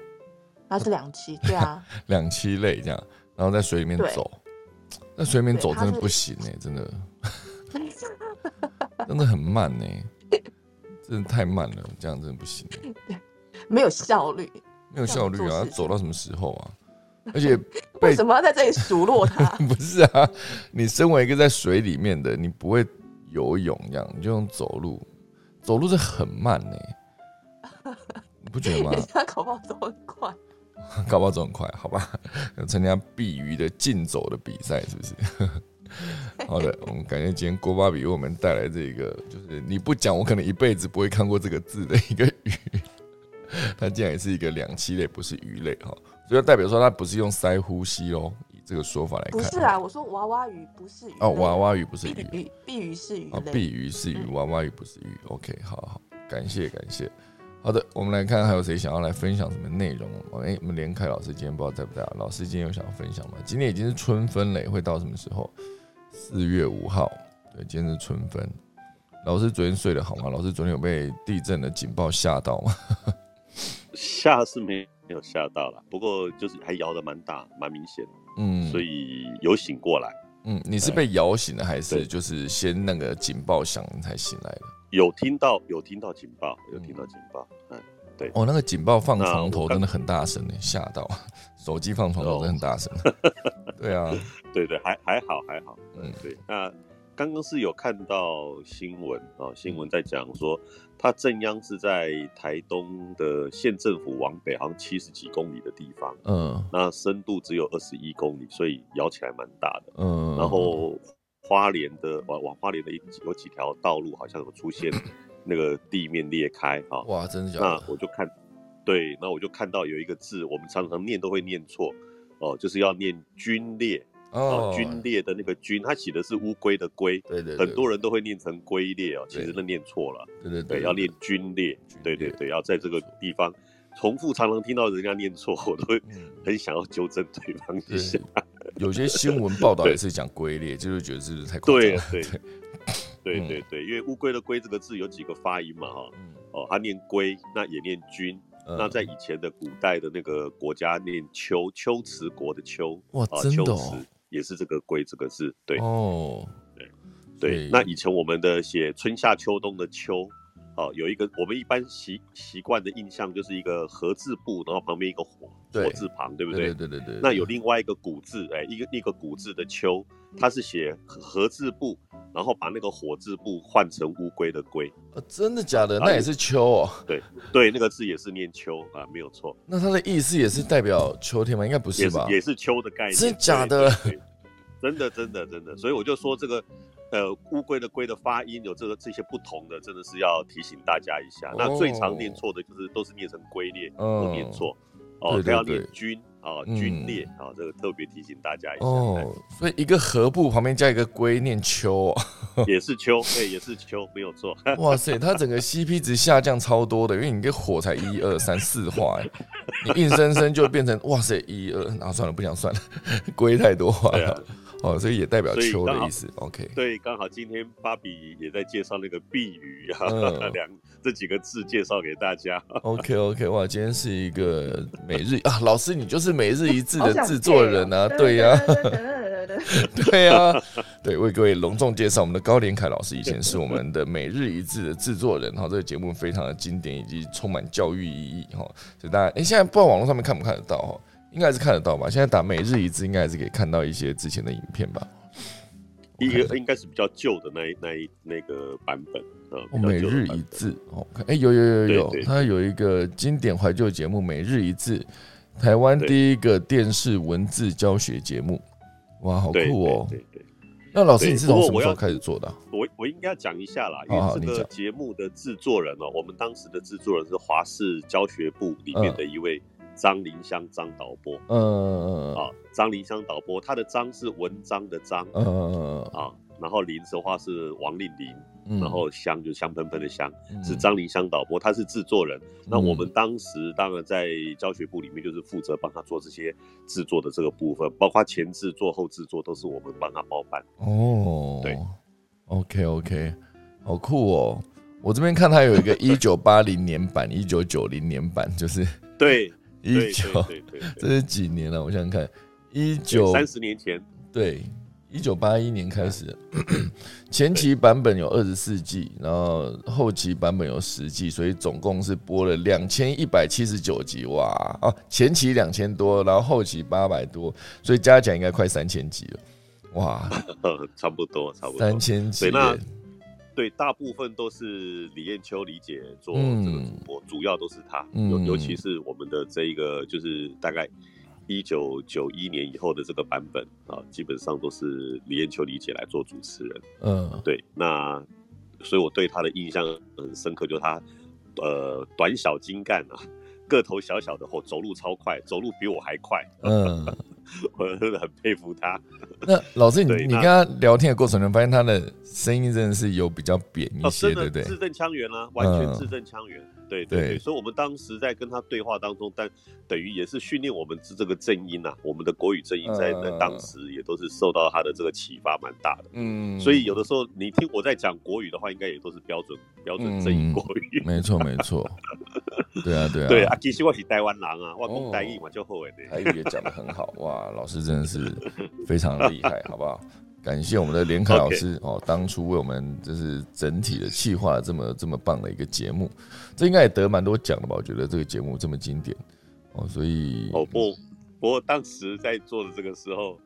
它是两栖，对啊。两栖类这样，然后在水里面走，在水里面走真的不行哎，真的 真的很慢呢，真的太慢了，这样真的不行。没有效率，没有效率啊！走到什么时候啊？而且为什么要在这里数落他？不是啊，你身为一个在水里面的，你不会游泳，这样你就用走路，走路是很慢呢，你不觉得吗？他搞不好走很快，搞不好走很快，好吧？参加碧鱼的竞走的比赛，是不是？好的，我们感谢今天郭巴比为我们带来这个，就是你不讲，我可能一辈子不会看过这个字的一个鱼，它竟然也是一个两栖类，不是鱼类哈。所以代表说它不是用鳃呼吸哦，以这个说法来看。不是啊，我说娃娃鱼不是鱼。哦，娃娃鱼不是鱼。碧碧鱼是鱼。哦，碧鱼是鱼，娃娃鱼不是鱼。OK，好好，感谢感谢。好的，我们来看还有谁想要来分享什么内容？哎，我们连凯老师今天不知道在不在？老师今天有想要分享吗？今天已经是春分了，会到什么时候？四月五号。对，今天是春分。老师昨天睡得好吗？老师昨天有被地震的警报吓到吗？吓是没。没有吓到了，不过就是还摇的蛮大，蛮明显的，嗯，所以有醒过来。嗯，你是被摇醒的，还是就是先那个警报响才醒来的？有听到，有听到警报，有听到警报。嗯，对。哦，那个警报放床头真的很大声呢，吓到。手机放床头真的很大声。对啊，对对，还还好还好。嗯，对。那刚刚是有看到新闻啊，新闻在讲说。它正央是在台东的县政府往北，好像七十几公里的地方。嗯，那深度只有二十一公里，所以摇起来蛮大的。嗯，然后花莲的往往花莲的有几条道路好像有出现 那个地面裂开啊。哇，真的假的？那我就看，对，那我就看到有一个字，我们常常念都会念错哦，就是要念龟裂。哦，龟裂的那个龟，它写的是乌龟的龟，对对，很多人都会念成龟裂哦，其实那念错了，对对对，要念龟裂，对对对，要在这个地方重复，常常听到人家念错，我都会很想要纠正对方一下。有些新闻报道也是讲龟裂，就是觉得是不是太夸张？对对 对对对，因为乌龟的龟这个字有几个发音嘛哈，哦，它念龟，那也念君。那在以前的古代的那个国家念秋，秋瓷国的秋，哇，真的哦。也是这个“龟”这个字，对哦，对对。那以前我们的写春夏秋冬的“秋”，哦，有一个我们一般习习惯的印象就是一个“禾”字部，然后旁边一个“火”火字旁，对不对？对对对。那有另外一个“古”字，哎，一个一个“古”字的“秋”，它是写“禾”字部。然后把那个火字部换成乌龟的龟，啊真的假的？那也是秋哦。对对，那个字也是念秋啊，没有错。那它的意思也是代表秋天吗？应该不是吧？也是秋的概念。真的假的？真的真的真的。所以我就说这个，呃，乌龟的龟的发音有这个这些不同的，真的是要提醒大家一下。那最常念错的就是都是念成龟裂，都念错。哦，不要念军。啊，军裂啊，这个特别提醒大家一下。哦，所以一个禾部旁边加一个龟，念秋，也是秋，对，也是秋，没有错。哇塞，它整个 CP 值下降超多的，因为你这火才一二三四画，你硬生生就变成哇塞一二，然后算了，不想算了，龟太多画了。哦，所以也代表秋的意思。OK，对，刚好今天芭比也在介绍那个碧鱼啊，两这几个字介绍给大家。OK，OK，哇，今天是一个每日啊，老师你就是每日一字的制作人啊，对呀，对呀，对，为各位隆重介绍我们的高连凯老师，以前是我们的每日一字的制作人哈，这个节目非常的经典以及充满教育意义哈，所以大家哎，现在不知道网络上面看不看得到哈。应该是看得到吧？现在打每日一字，应该还是可以看到一些之前的影片吧。一个应该是比较旧的那那那个版本哦。每日一字哦，哎，有有有有，它有一个经典怀旧节目《每日一字》，台湾第一个电视文字教学节目。哇，好酷哦！对对。那老师，你是从什么时候开始做的？我我应该讲一下啦，因为这个节目的制作人哦，我们当时的制作人是华视教学部里面的一位张林香张导播。嗯嗯嗯。啊，张林香导播，他的张是文章的章。嗯嗯嗯。啊。然后林的话是王令林，然后香就香喷喷的香，是张林香导播，他是制作人。那我们当时当然在教学部里面就是负责帮他做这些制作的这个部分，包括前制作、后制作都是我们帮他包办。哦，对，OK OK，好酷哦！我这边看他有一个一九八零年版、一九九零年版，就是对一九，这是几年了？我想想看，一九三十年前，对。一九八一年开始，前期版本有二十四季，然后后期版本有十季，所以总共是播了两千一百七十九集哇！哦，前期两千多，然后后期八百多，所以加起来应该快三千集了，哇！差不多，差不多三千集。那对，大部分都是李艳秋、李姐做这个主播，主要都是她，尤尤其是我们的这一个，就是大概。一九九一年以后的这个版本啊，基本上都是李艳秋、李姐来做主持人。嗯，对，那所以我对她的印象很深刻，就是她呃短小精干啊，个头小小的，后走路超快，走路比我还快。嗯。我真的很佩服他。那老师，你你跟他聊天的过程中，发现他的声音真的是有比较扁一些，对不对？字正腔圆啊，完全字正腔圆。对对对，所以我们当时在跟他对话当中，但等于也是训练我们这这个正音呐，我们的国语正音在那当时也都是受到他的这个启发蛮大的。嗯，所以有的时候你听我在讲国语的话，应该也都是标准标准正音国语。没错没错。对 啊对啊。对啊，其实我是台湾人啊，我讲台语嘛就好诶。台语也讲的很好哇。老师真的是非常厉害，好不好？感谢我们的连凯老师哦，当初为我们就是整体的企划这么这么棒的一个节目，这应该也得蛮多奖的吧？我觉得这个节目这么经典哦，所以哦不，不过当时在做的这个时候，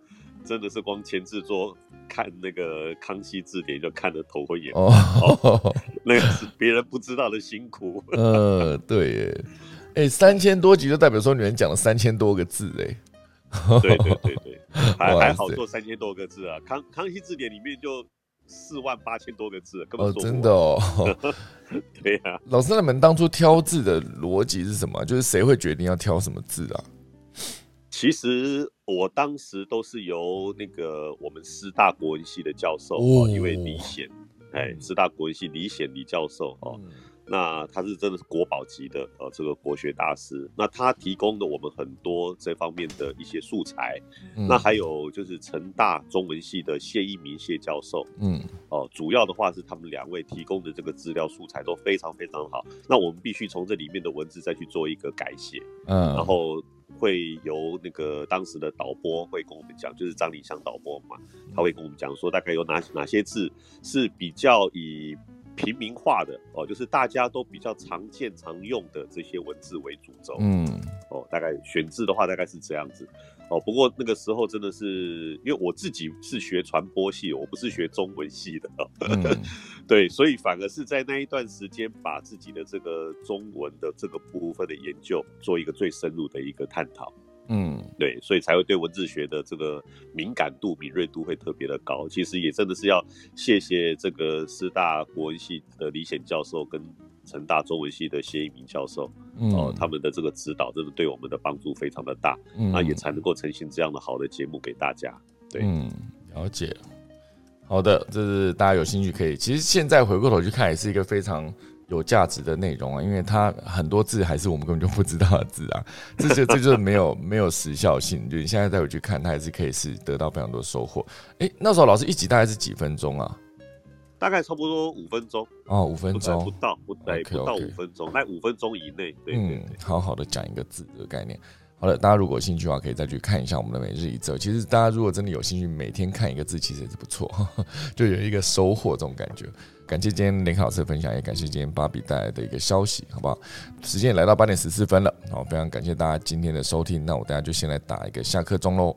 真的是光前制作看那个《康熙字典》就看得头昏眼花，那个是别人不知道的辛苦。呃，对，哎，三千多集就代表说你们讲了三千多个字，哎。对对对对，还 还好做三千多个字啊！康康熙字典里面就四万八千多个字，根本做不真的哦。对呀，老师，你们当初挑字的逻辑是什么？就是谁会决定要挑什么字啊？其实我当时都是由那个我们师大国文系的教授哦，一位李显，哎，师大国文系李显李教授哦。那他是真的是国宝级的呃，这个国学大师。那他提供的我们很多这方面的一些素材。那还有就是成大中文系的谢一鸣谢教授，嗯，哦，主要的话是他们两位提供的这个资料素材都非常非常好。那我们必须从这里面的文字再去做一个改写，嗯，然后会由那个当时的导播会跟我们讲，就是张礼香导播嘛，他会跟我们讲说大概有哪哪些字是比较以。平民化的哦，就是大家都比较常见常用的这些文字为主轴，嗯，哦，大概选字的话大概是这样子，哦，不过那个时候真的是因为我自己是学传播系，我不是学中文系的，对，所以反而是在那一段时间把自己的这个中文的这个部分的研究做一个最深入的一个探讨。嗯，对，所以才会对文字学的这个敏感度、敏锐度会特别的高。其实也真的是要谢谢这个师大国文系的李显教授跟成大中文系的谢一鸣教授，哦，他们的这个指导真的对我们的帮助非常的大，那也才能够呈现这样的好的节目给大家。对，嗯，了解。好的，这是大家有兴趣可以，其实现在回过头去看，也是一个非常。有价值的内容啊，因为它很多字还是我们根本就不知道的字啊，这就这就是没有没有时效性。就你现在再回去看，它还是可以是得到非常多收获。哎，那时候老师一集大概是几分钟啊？大概差不多五分钟哦，五分钟不到，不对，不到五分钟，在五分钟以内。嗯，好好的讲一个字的概念。好了，大家如果有兴趣的话，可以再去看一下我们的每日一则。其实大家如果真的有兴趣，每天看一个字，其实也是不错，就有一个收获这种感觉。感谢今天林老师的分享，也感谢今天芭比带来的一个消息，好不好？时间也来到八点十四分了，好，非常感谢大家今天的收听。那我等下就先来打一个下课钟喽。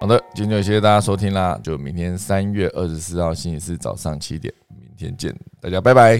好的，今天就谢谢大家收听啦，就明天三月二十四号星期四早上七点，明天见，大家拜拜。